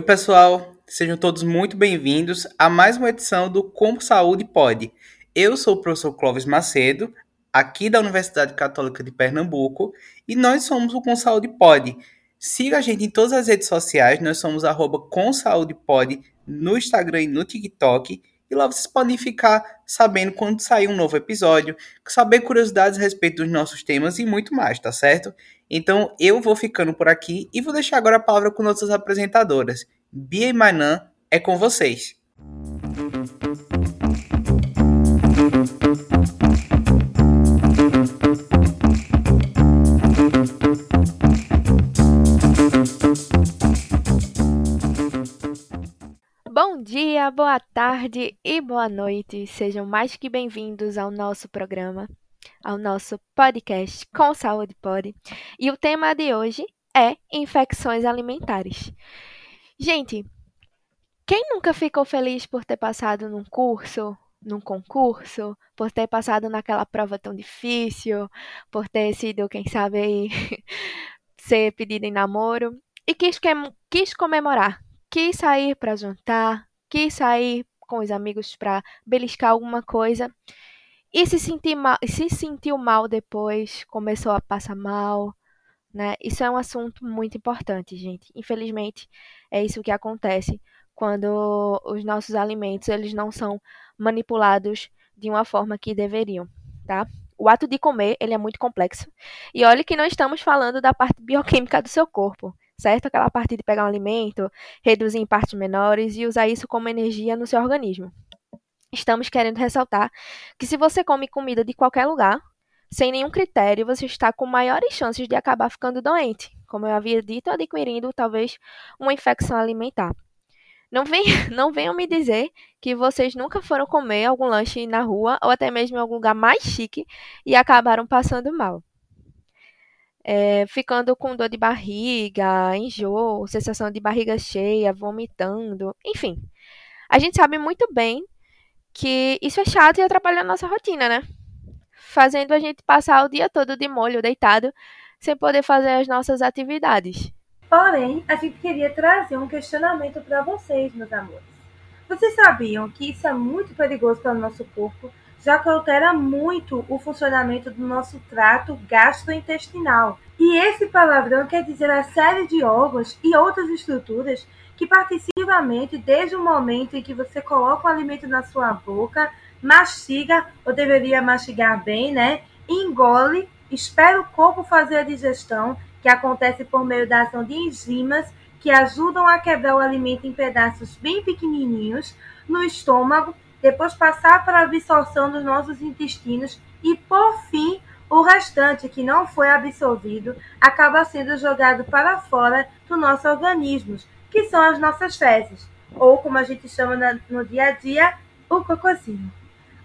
Oi, pessoal, sejam todos muito bem-vindos a mais uma edição do Como Saúde Pode. Eu sou o professor Clóvis Macedo, aqui da Universidade Católica de Pernambuco, e nós somos o Com Saúde Pode. Siga a gente em todas as redes sociais, nós somos arroba Com Saúde Pode no Instagram e no TikTok, e lá vocês podem ficar sabendo quando sair um novo episódio, saber curiosidades a respeito dos nossos temas e muito mais, tá certo? Então eu vou ficando por aqui e vou deixar agora a palavra com nossas apresentadoras. Bia e Manan, é com vocês. Bom dia, boa tarde e boa noite. Sejam mais que bem-vindos ao nosso programa ao nosso podcast Com Saúde Pode. E o tema de hoje é infecções alimentares. Gente, quem nunca ficou feliz por ter passado num curso, num concurso, por ter passado naquela prova tão difícil, por ter sido, quem sabe ser pedido em namoro e quis, quis comemorar, quis sair para jantar, quis sair com os amigos para beliscar alguma coisa e se, sentir mal, se sentiu mal depois, começou a passar mal, né? Isso é um assunto muito importante, gente. Infelizmente, é isso que acontece quando os nossos alimentos eles não são manipulados de uma forma que deveriam, tá? O ato de comer, ele é muito complexo. E olhe que não estamos falando da parte bioquímica do seu corpo, certo? Aquela parte de pegar um alimento, reduzir em partes menores e usar isso como energia no seu organismo estamos querendo ressaltar que se você come comida de qualquer lugar, sem nenhum critério, você está com maiores chances de acabar ficando doente, como eu havia dito, adquirindo talvez uma infecção alimentar. Não, vem, não venham me dizer que vocês nunca foram comer algum lanche na rua ou até mesmo em algum lugar mais chique e acabaram passando mal. É, ficando com dor de barriga, enjoo, sensação de barriga cheia, vomitando, enfim. A gente sabe muito bem que isso é chato e atrapalha a nossa rotina, né? Fazendo a gente passar o dia todo de molho, deitado, sem poder fazer as nossas atividades. Porém, a gente queria trazer um questionamento para vocês, meus amores. Vocês sabiam que isso é muito perigoso para o nosso corpo, já que altera muito o funcionamento do nosso trato gastrointestinal. E esse palavrão quer dizer a série de órgãos e outras estruturas que participativamente, desde o momento em que você coloca o alimento na sua boca, mastiga, ou deveria mastigar bem, né? Engole, espera o corpo fazer a digestão, que acontece por meio da ação de enzimas que ajudam a quebrar o alimento em pedaços bem pequenininhos no estômago, depois passar para a absorção dos nossos intestinos e, por fim, o restante que não foi absorvido acaba sendo jogado para fora do nosso organismo, que são as nossas fezes, ou como a gente chama no dia a dia, o cocôzinho.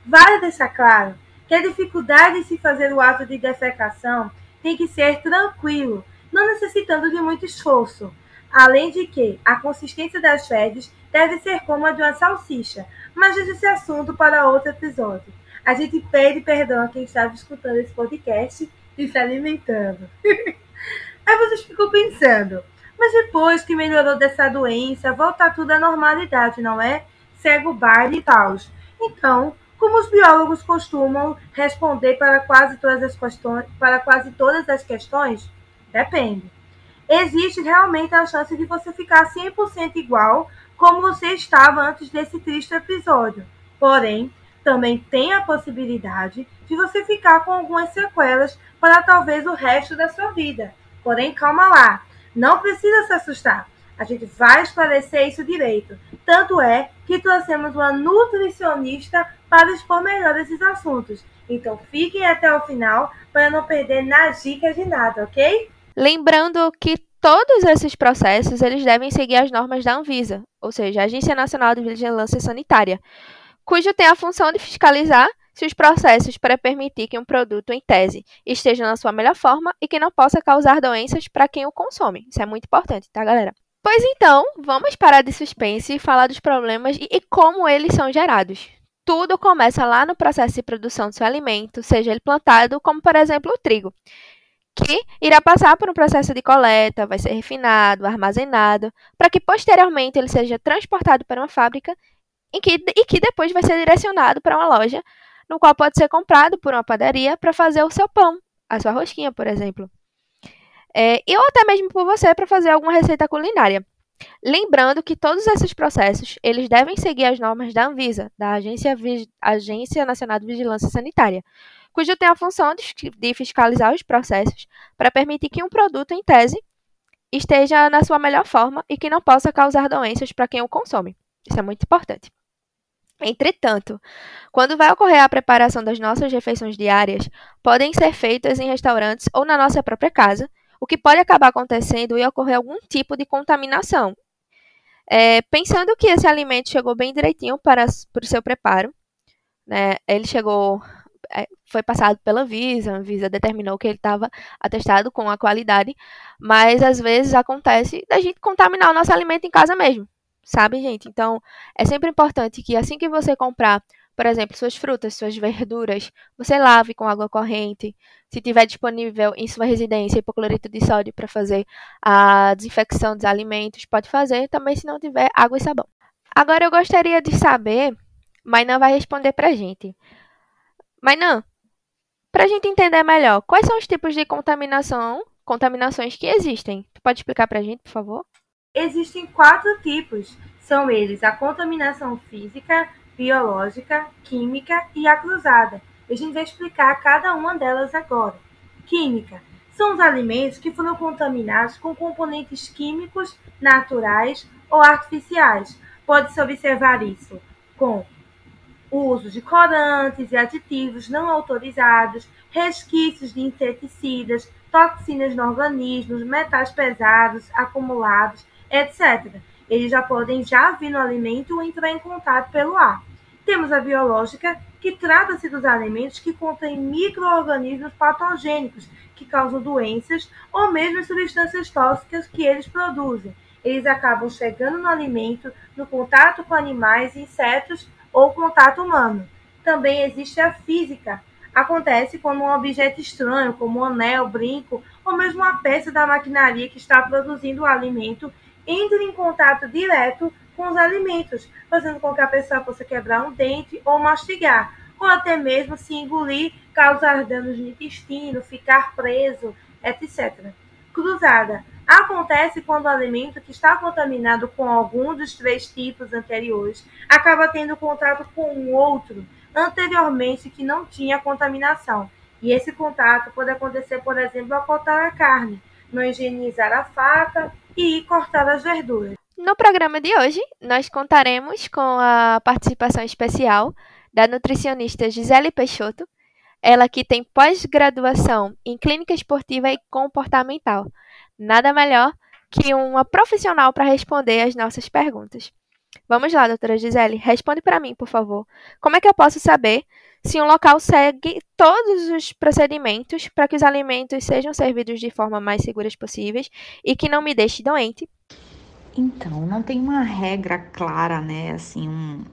Vale deixar claro que a dificuldade em se fazer o ato de defecação tem que ser tranquilo, não necessitando de muito esforço. Além de que a consistência das fezes deve ser como a de uma salsicha, mas esse assunto para outro episódio. A gente pede perdão a quem estava escutando esse podcast e se alimentando. Aí vocês ficam pensando, mas depois que melhorou dessa doença, volta tudo à normalidade, não é? Segue o baile e tal. Então, como os biólogos costumam responder para quase todas as questões, para quase todas as questões? Depende. Existe realmente a chance de você ficar 100% igual como você estava antes desse triste episódio. Porém, também tem a possibilidade de você ficar com algumas sequelas para talvez o resto da sua vida. Porém, calma lá. Não precisa se assustar. A gente vai esclarecer isso direito. Tanto é que trouxemos uma nutricionista para expor melhor esses assuntos. Então fiquem até o final para não perder nas dicas de nada, ok? Lembrando que todos esses processos eles devem seguir as normas da Anvisa, ou seja, a Agência Nacional de Vigilância Sanitária, cujo tem a função de fiscalizar se os processos para permitir que um produto, em tese, esteja na sua melhor forma e que não possa causar doenças para quem o consome. Isso é muito importante, tá, galera? Pois então, vamos parar de suspense e falar dos problemas e, e como eles são gerados. Tudo começa lá no processo de produção do seu alimento, seja ele plantado, como por exemplo o trigo, que irá passar por um processo de coleta, vai ser refinado, armazenado, para que posteriormente ele seja transportado para uma fábrica que, e que depois vai ser direcionado para uma loja, no qual pode ser comprado por uma padaria para fazer o seu pão, a sua rosquinha, por exemplo. É, ou até mesmo por você para fazer alguma receita culinária. Lembrando que todos esses processos, eles devem seguir as normas da Anvisa, da Agência, Agência Nacional de Vigilância Sanitária, cujo tem a função de fiscalizar os processos para permitir que um produto, em tese, esteja na sua melhor forma e que não possa causar doenças para quem o consome. Isso é muito importante. Entretanto, quando vai ocorrer a preparação das nossas refeições diárias, podem ser feitas em restaurantes ou na nossa própria casa, o que pode acabar acontecendo e ocorrer algum tipo de contaminação. É, pensando que esse alimento chegou bem direitinho para, para o seu preparo, né, ele chegou, é, foi passado pela Visa, a Visa determinou que ele estava atestado com a qualidade, mas às vezes acontece da gente contaminar o nosso alimento em casa mesmo, sabe, gente? Então, é sempre importante que assim que você comprar por exemplo, suas frutas, suas verduras, você lave com água corrente. Se tiver disponível em sua residência hipoclorito de sódio para fazer a desinfecção dos alimentos, pode fazer também se não tiver água e sabão. Agora eu gostaria de saber, Mainan vai responder para a gente. Mainan, para a gente entender melhor, quais são os tipos de contaminação, contaminações que existem? Tu pode explicar para a gente, por favor? Existem quatro tipos. São eles a contaminação física, biológica, química e a cruzada. A gente vai explicar cada uma delas agora. Química são os alimentos que foram contaminados com componentes químicos naturais ou artificiais. Pode-se observar isso com o uso de corantes e aditivos não autorizados, resquícios de inseticidas, toxinas no organismo, metais pesados acumulados, etc eles já podem já vir no alimento ou entrar em contato pelo ar. Temos a biológica, que trata-se dos alimentos que contêm microorganismos patogênicos que causam doenças ou mesmo substâncias tóxicas que eles produzem. Eles acabam chegando no alimento, no contato com animais, insetos ou contato humano. Também existe a física. Acontece quando um objeto estranho, como um anel, brinco ou mesmo uma peça da maquinaria que está produzindo o alimento entre em contato direto com os alimentos, fazendo com que a pessoa possa quebrar um dente ou mastigar, ou até mesmo se engolir, causar danos no intestino, ficar preso, etc. Cruzada. Acontece quando o alimento que está contaminado com algum dos três tipos anteriores acaba tendo contato com um outro anteriormente que não tinha contaminação. E esse contato pode acontecer, por exemplo, ao cortar a carne, não higienizar a faca e cortar as verduras. No programa de hoje, nós contaremos com a participação especial da nutricionista Gisele Peixoto, ela que tem pós-graduação em clínica esportiva e comportamental. Nada melhor que uma profissional para responder as nossas perguntas. Vamos lá, doutora Gisele, responde para mim, por favor. Como é que eu posso saber se um local segue todos os procedimentos para que os alimentos sejam servidos de forma mais seguras possíveis e que não me deixe doente? Então, não tem uma regra clara, né? Assim, um,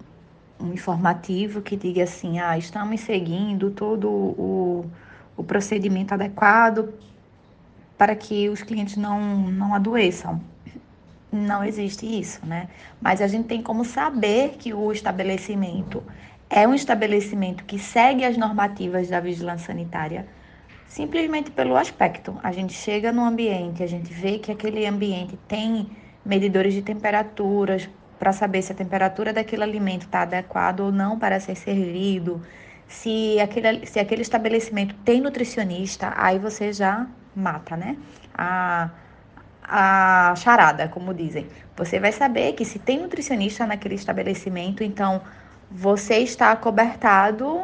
um informativo que diga assim, ah, estamos seguindo todo o, o procedimento adequado para que os clientes não, não adoeçam. Não existe isso, né? Mas a gente tem como saber que o estabelecimento é um estabelecimento que segue as normativas da vigilância sanitária simplesmente pelo aspecto. A gente chega no ambiente, a gente vê que aquele ambiente tem medidores de temperaturas para saber se a temperatura daquele alimento está adequada ou não para ser servido, se aquele, se aquele estabelecimento tem nutricionista, aí você já mata, né? A, a charada, como dizem. Você vai saber que se tem nutricionista naquele estabelecimento, então você está cobertado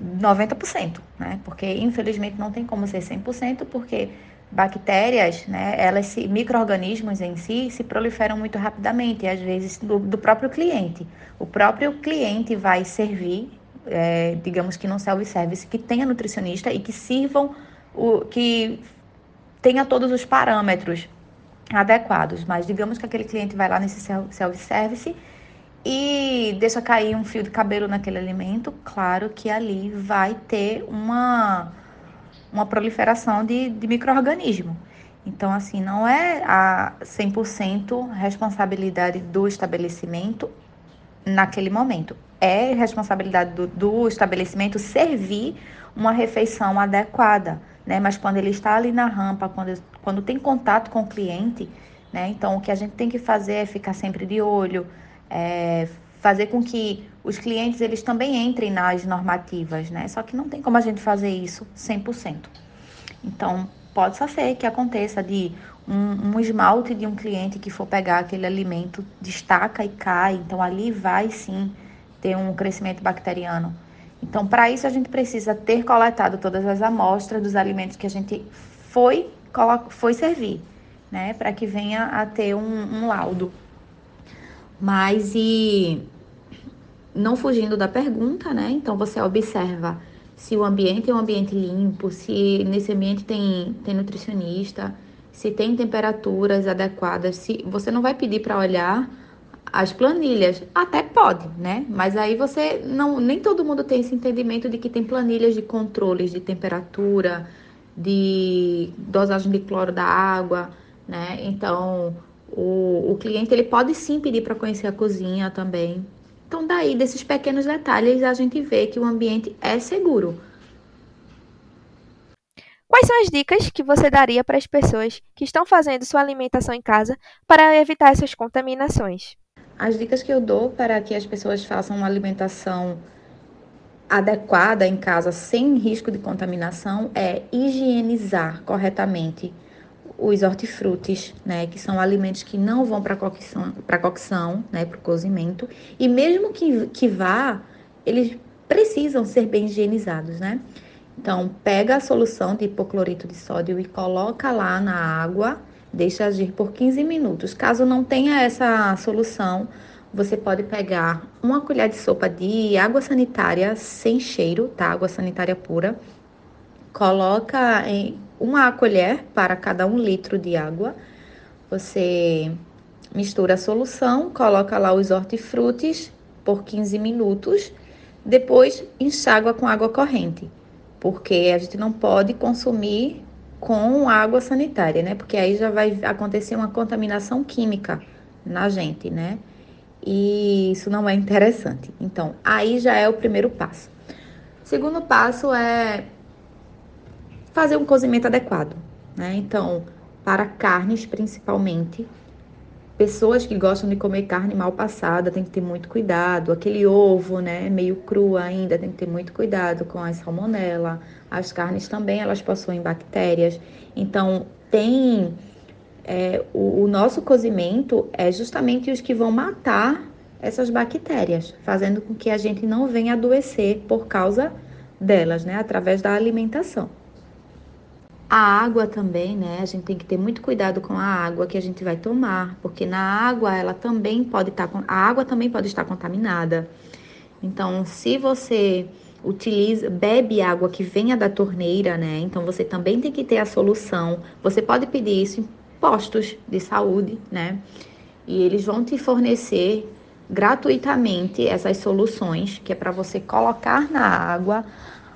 90%, né? Porque infelizmente não tem como ser 100%, porque bactérias, né, elas se, micro-organismos em si se proliferam muito rapidamente, e às vezes do, do próprio cliente. O próprio cliente vai servir, é, digamos que num self-service, que tenha nutricionista e que sirvam, o, que tenha todos os parâmetros adequados. Mas digamos que aquele cliente vai lá nesse self-service e deixa cair um fio de cabelo naquele alimento, claro que ali vai ter uma uma proliferação de, de micro-organismo. Então, assim, não é a 100% responsabilidade do estabelecimento naquele momento. É responsabilidade do, do estabelecimento servir uma refeição adequada, né? Mas quando ele está ali na rampa, quando, quando tem contato com o cliente, né? Então, o que a gente tem que fazer é ficar sempre de olho, é, fazer com que os clientes eles também entrem nas normativas, né? Só que não tem como a gente fazer isso 100%. Então, pode só ser que aconteça de um, um, esmalte de um cliente que for pegar aquele alimento, destaca e cai. Então, ali vai sim ter um crescimento bacteriano. Então, para isso, a gente precisa ter coletado todas as amostras dos alimentos que a gente foi, foi servir, né? Para que venha a ter um, um laudo. Mas, e não fugindo da pergunta, né? Então, você observa se o ambiente é um ambiente limpo, se nesse ambiente tem, tem nutricionista, se tem temperaturas adequadas, se você não vai pedir para olhar as planilhas, até pode, né? Mas aí você não, nem todo mundo tem esse entendimento de que tem planilhas de controles de temperatura, de dosagem de cloro da água, né? Então, o, o cliente ele pode sim pedir para conhecer a cozinha também, então, daí, desses pequenos detalhes, a gente vê que o ambiente é seguro. Quais são as dicas que você daria para as pessoas que estão fazendo sua alimentação em casa para evitar essas contaminações? As dicas que eu dou para que as pessoas façam uma alimentação adequada em casa sem risco de contaminação é higienizar corretamente os hortifrutis, né, que são alimentos que não vão para cocção, para cocção, né, para o cozimento, e mesmo que, que vá, eles precisam ser bem higienizados, né? Então, pega a solução de hipoclorito de sódio e coloca lá na água, deixa agir por 15 minutos. Caso não tenha essa solução, você pode pegar uma colher de sopa de água sanitária sem cheiro, tá? Água sanitária pura. Coloca em uma colher para cada um litro de água. Você mistura a solução, coloca lá os hortifrutis por 15 minutos, depois enxágua com água corrente, porque a gente não pode consumir com água sanitária, né? Porque aí já vai acontecer uma contaminação química na gente, né? E isso não é interessante. Então, aí já é o primeiro passo. Segundo passo é fazer um cozimento adequado, né? Então, para carnes principalmente, pessoas que gostam de comer carne mal passada tem que ter muito cuidado. Aquele ovo, né, meio cru ainda, tem que ter muito cuidado com a salmonela. As carnes também elas possuem bactérias. Então, tem é, o, o nosso cozimento é justamente os que vão matar essas bactérias, fazendo com que a gente não venha adoecer por causa delas, né, através da alimentação. A água também, né? A gente tem que ter muito cuidado com a água que a gente vai tomar, porque na água ela também pode estar tá, a água também pode estar contaminada. Então, se você utiliza, bebe água que venha da torneira, né? Então você também tem que ter a solução. Você pode pedir isso em postos de saúde, né? E eles vão te fornecer gratuitamente essas soluções, que é para você colocar na água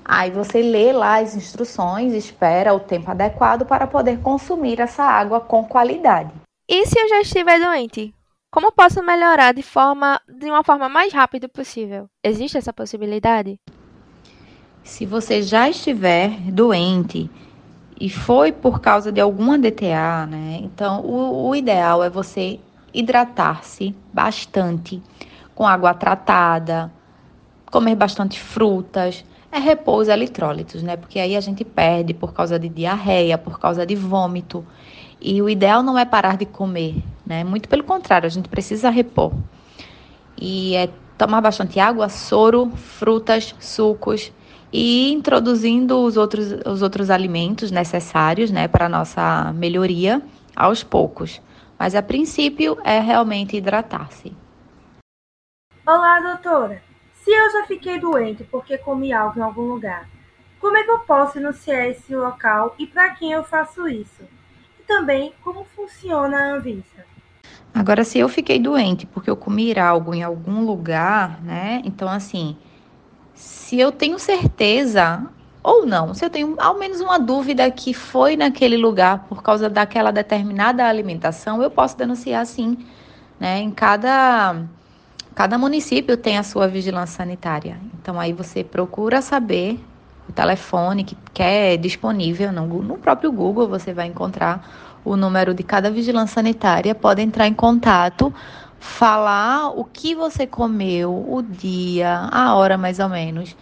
Aí você lê lá as instruções, espera o tempo adequado para poder consumir essa água com qualidade. E se eu já estiver doente? Como posso melhorar de forma de uma forma mais rápida possível? Existe essa possibilidade? Se você já estiver doente e foi por causa de alguma DTA, né? Então o, o ideal é você hidratar-se bastante com água tratada, comer bastante frutas é repouso eletrólitos, né? Porque aí a gente perde por causa de diarreia, por causa de vômito. E o ideal não é parar de comer, né? Muito pelo contrário, a gente precisa repor. E é tomar bastante água, soro, frutas, sucos e introduzindo os outros, os outros alimentos necessários, né, para nossa melhoria aos poucos. Mas a princípio é realmente hidratar-se. Olá, doutora. Se eu já fiquei doente porque comi algo em algum lugar, como é que eu posso anunciar esse local e para quem eu faço isso? E também como funciona a Anvisa? Agora, se eu fiquei doente porque eu comi algo em algum lugar, né? Então, assim, se eu tenho certeza ou não. Se eu tenho ao menos uma dúvida que foi naquele lugar por causa daquela determinada alimentação, eu posso denunciar sim. Né? Em cada, cada município tem a sua vigilância sanitária. Então aí você procura saber o telefone que, que é disponível no, no próprio Google, você vai encontrar o número de cada vigilância sanitária, pode entrar em contato, falar o que você comeu, o dia, a hora mais ou menos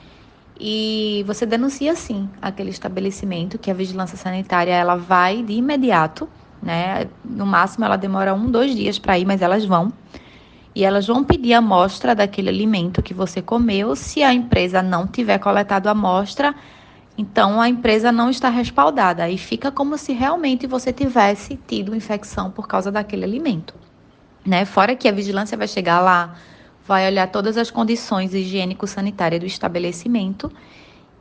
e você denuncia sim aquele estabelecimento que a vigilância sanitária ela vai de imediato, né? No máximo ela demora um, dois dias para ir, mas elas vão. E elas vão pedir amostra daquele alimento que você comeu. Se a empresa não tiver coletado a amostra, então a empresa não está respaldada. E fica como se realmente você tivesse tido infecção por causa daquele alimento. Né? Fora que a vigilância vai chegar lá vai olhar todas as condições higiênico-sanitárias do estabelecimento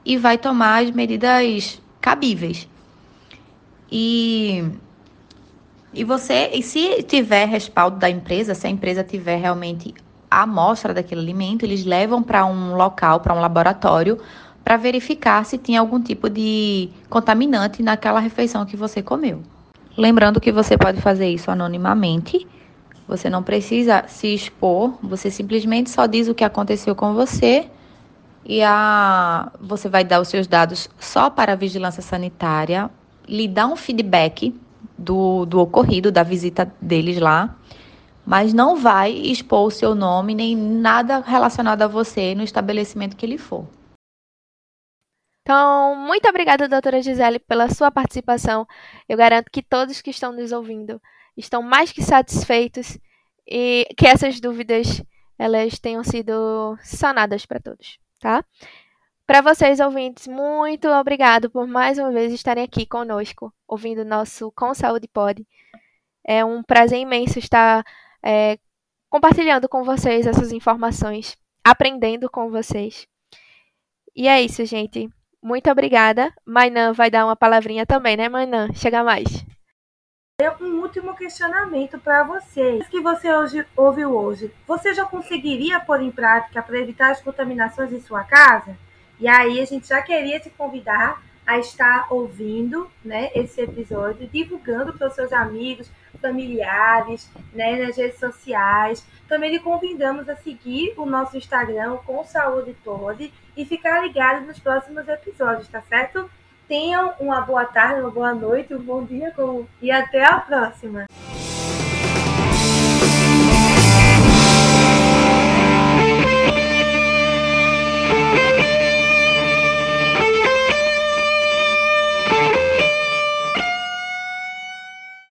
e vai tomar as medidas cabíveis. E, e você, e se tiver respaldo da empresa, se a empresa tiver realmente a amostra daquele alimento, eles levam para um local, para um laboratório, para verificar se tem algum tipo de contaminante naquela refeição que você comeu. Lembrando que você pode fazer isso anonimamente. Você não precisa se expor, você simplesmente só diz o que aconteceu com você. E a, você vai dar os seus dados só para a vigilância sanitária, lhe dá um feedback do, do ocorrido, da visita deles lá, mas não vai expor o seu nome nem nada relacionado a você no estabelecimento que ele for. Então, muito obrigada, doutora Gisele, pela sua participação. Eu garanto que todos que estão nos ouvindo estão mais que satisfeitos e que essas dúvidas elas tenham sido sanadas para todos, tá? Para vocês ouvintes, muito obrigado por mais uma vez estarem aqui conosco, ouvindo nosso Com Saúde Pod. É um prazer imenso estar é, compartilhando com vocês essas informações, aprendendo com vocês. E é isso, gente. Muito obrigada. Mainan vai dar uma palavrinha também, né, Mainan? Chega mais um último questionamento para vocês que você hoje, ouviu hoje. Você já conseguiria pôr em prática para evitar as contaminações em sua casa? E aí a gente já queria te convidar a estar ouvindo né, esse episódio, divulgando para os seus amigos, familiares, né, nas redes sociais. Também lhe convidamos a seguir o nosso Instagram com Saúde Toda e ficar ligado nos próximos episódios, tá certo? Tenham uma boa tarde, uma boa noite, um bom dia e até a próxima.